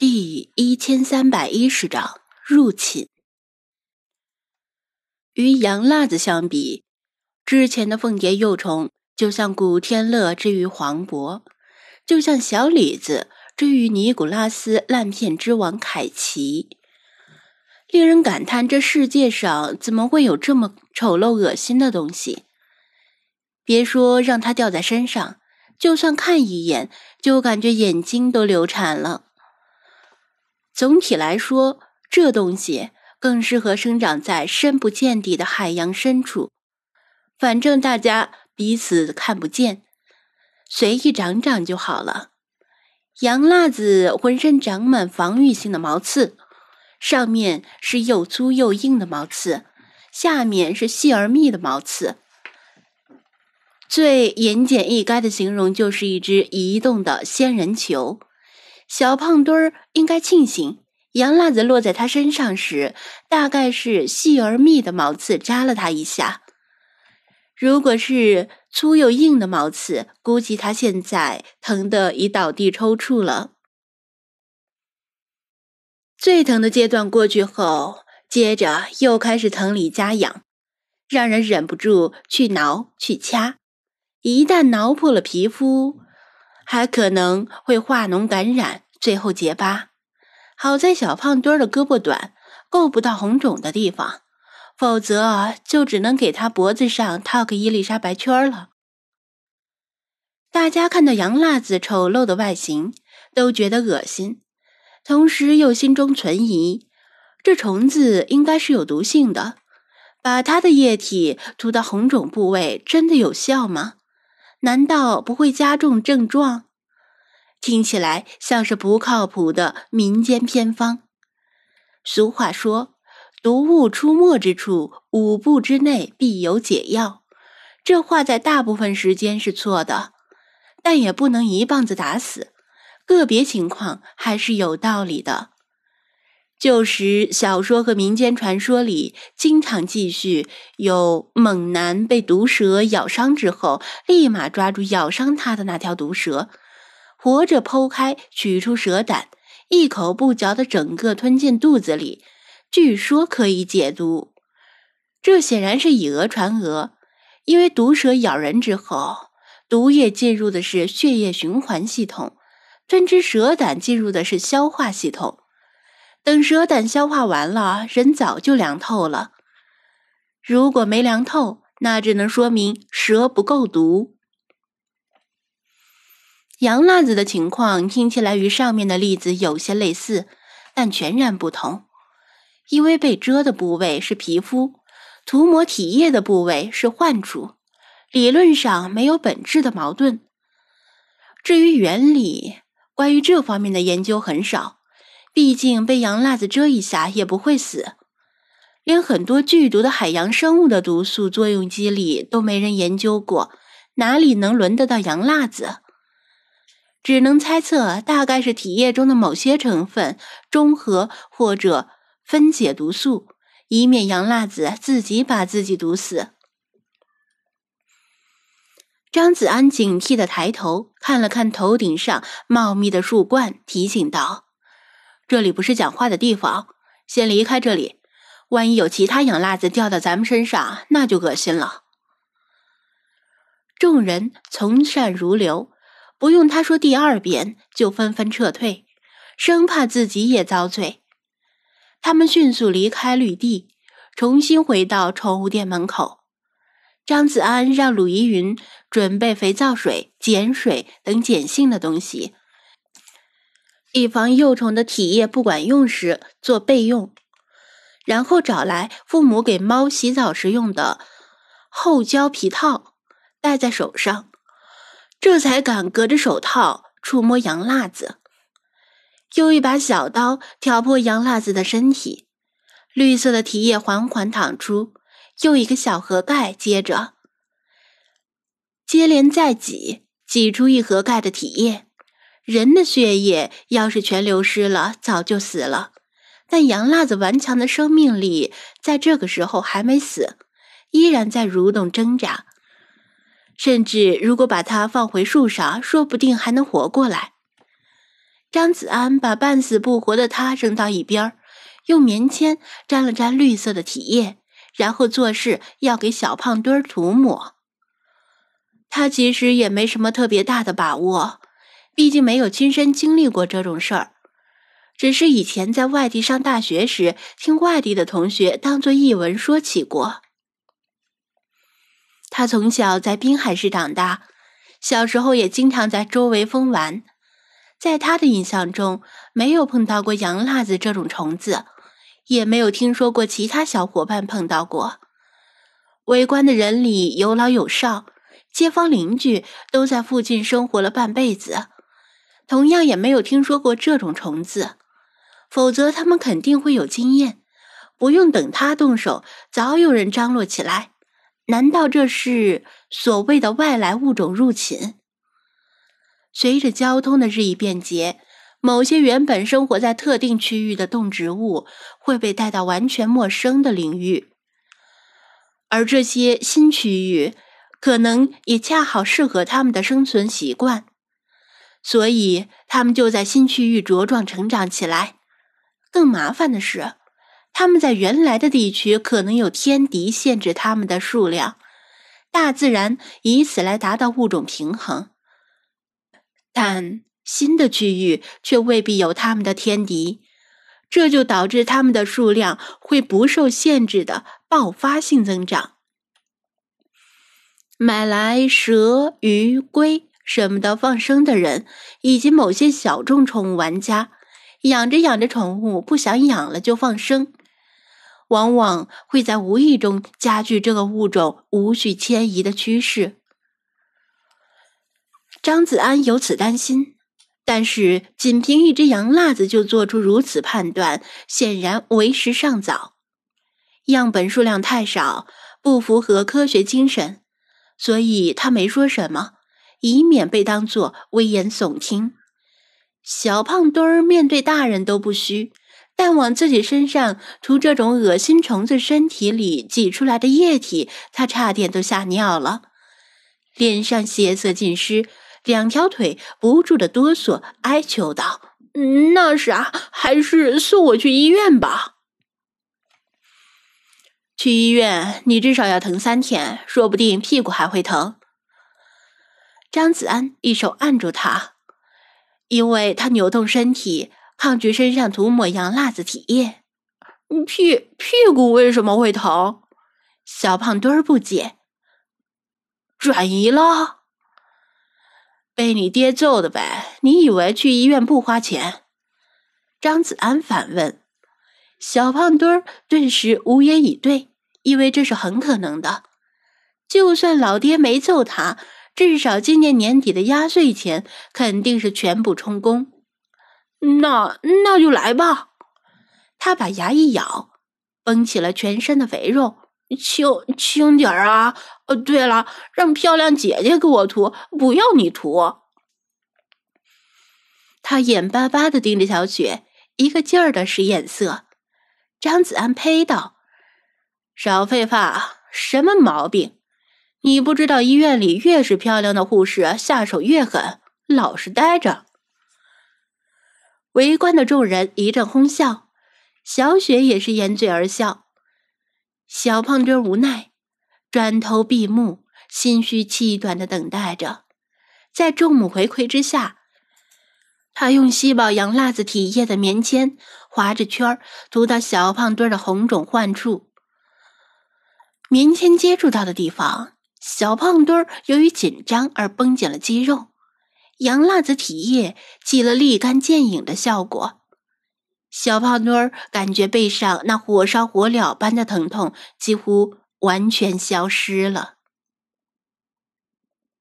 第一千三百一十章入侵。与洋辣子相比，之前的凤蝶幼虫就像古天乐之于黄渤，就像小李子之于尼古拉斯烂片之王凯奇，令人感叹这世界上怎么会有这么丑陋恶心的东西？别说让它掉在身上，就算看一眼，就感觉眼睛都流产了。总体来说，这东西更适合生长在深不见底的海洋深处。反正大家彼此看不见，随意长长就好了。洋辣子浑身长满防御性的毛刺，上面是又粗又硬的毛刺，下面是细而密的毛刺。最言简意赅的形容就是一只移动的仙人球。小胖墩儿应该庆幸，洋辣子落在他身上时，大概是细而密的毛刺扎了他一下。如果是粗又硬的毛刺，估计他现在疼得已倒地抽搐了。最疼的阶段过去后，接着又开始疼里加痒，让人忍不住去挠去掐。一旦挠破了皮肤，还可能会化脓感染，最后结疤。好在小胖墩儿的胳膊短，够不到红肿的地方，否则就只能给他脖子上套个伊丽莎白圈了。大家看到杨辣子丑陋的外形，都觉得恶心，同时又心中存疑：这虫子应该是有毒性的，把它的液体涂到红肿部位，真的有效吗？难道不会加重症状？听起来像是不靠谱的民间偏方。俗话说：“毒物出没之处，五步之内必有解药。”这话在大部分时间是错的，但也不能一棒子打死。个别情况还是有道理的。旧时小说和民间传说里，经常记叙有猛男被毒蛇咬伤之后，立马抓住咬伤他的那条毒蛇，活着剖开，取出蛇胆，一口不嚼的整个吞进肚子里，据说可以解毒。这显然是以讹传讹，因为毒蛇咬人之后，毒液进入的是血液循环系统，吞吃蛇胆进入的是消化系统。等蛇胆消化完了，人早就凉透了。如果没凉透，那只能说明蛇不够毒。杨辣子的情况听起来与上面的例子有些类似，但全然不同。因为被蛰的部位是皮肤，涂抹体液的部位是患处，理论上没有本质的矛盾。至于原理，关于这方面的研究很少。毕竟被洋辣子蛰一下也不会死，连很多剧毒的海洋生物的毒素作用机理都没人研究过，哪里能轮得到洋辣子？只能猜测，大概是体液中的某些成分中和或者分解毒素，以免洋辣子自己把自己毒死。张子安警惕的抬头看了看头顶上茂密的树冠，提醒道。这里不是讲话的地方，先离开这里。万一有其他洋辣子掉到咱们身上，那就恶心了。众人从善如流，不用他说第二遍，就纷纷撤退，生怕自己也遭罪。他们迅速离开绿地，重新回到宠物店门口。张子安让鲁依云准备肥皂水、碱水等碱性的东西。以防幼虫的体液不管用时做备用，然后找来父母给猫洗澡时用的厚胶皮套戴在手上，这才敢隔着手套触摸洋辣子。用一把小刀挑破洋辣子的身体，绿色的体液缓缓淌出，又一个小盒盖接着接连再挤，挤出一盒盖的体液。人的血液要是全流失了，早就死了。但杨辣子顽强的生命力在这个时候还没死，依然在蠕动挣扎。甚至如果把它放回树上，说不定还能活过来。张子安把半死不活的他扔到一边，用棉签沾了沾绿色的体液，然后做事要给小胖墩涂抹。他其实也没什么特别大的把握，毕竟没有亲身经历过这种事儿，只是以前在外地上大学时，听外地的同学当做译文说起过。他从小在滨海市长大，小时候也经常在周围疯玩。在他的印象中，没有碰到过洋辣子这种虫子，也没有听说过其他小伙伴碰到过。围观的人里有老有少，街坊邻居都在附近生活了半辈子，同样也没有听说过这种虫子，否则他们肯定会有经验，不用等他动手，早有人张罗起来。难道这是所谓的外来物种入侵？随着交通的日益便捷，某些原本生活在特定区域的动植物会被带到完全陌生的领域，而这些新区域可能也恰好适合它们的生存习惯，所以它们就在新区域茁壮成长起来。更麻烦的是，它们在原来的地区可能有天敌限制它们的数量，大自然以此来达到物种平衡。但新的区域却未必有他们的天敌，这就导致它们的数量会不受限制的爆发性增长。买来蛇、鱼、龟舍不得放生的人，以及某些小众宠物玩家，养着养着宠物不想养了就放生，往往会在无意中加剧这个物种无序迁移的趋势。张子安由此担心，但是仅凭一只羊辣子就做出如此判断，显然为时尚早。样本数量太少，不符合科学精神，所以他没说什么，以免被当作危言耸听。小胖墩儿面对大人都不虚，但往自己身上涂这种恶心虫子身体里挤出来的液体，他差点都吓尿了，脸上血色尽失。两条腿不住的哆嗦，哀求道：“那啥，还是送我去医院吧。去医院，你至少要疼三天，说不定屁股还会疼。”张子安一手按住他，因为他扭动身体，抗拒身上涂抹洋辣子体液。屁屁股为什么会疼？小胖墩儿不解。转移了。被你爹揍的呗？你以为去医院不花钱？张子安反问。小胖墩儿顿时无言以对，因为这是很可能的。就算老爹没揍他，至少今年年底的压岁钱肯定是全部充公。那那就来吧。他把牙一咬，绷起了全身的肥肉。轻轻点儿啊！哦，对了，让漂亮姐姐给我涂，不要你涂。他眼巴巴的盯着小雪，一个劲儿的使眼色。张子安呸道：“少废话，什么毛病？你不知道医院里越是漂亮的护士下手越狠，老实待着。”围观的众人一阵哄笑，小雪也是掩嘴而笑。小胖墩无奈，转头闭目，心虚气短的等待着。在众目睽睽之下，他用吸饱洋辣子体液的棉签划着圈儿涂到小胖墩的红肿患处。棉签接触到的地方，小胖墩儿由于紧张而绷紧了肌肉，洋辣子体液起了立竿见影的效果。小胖墩儿感觉背上那火烧火燎般的疼痛几乎完全消失了。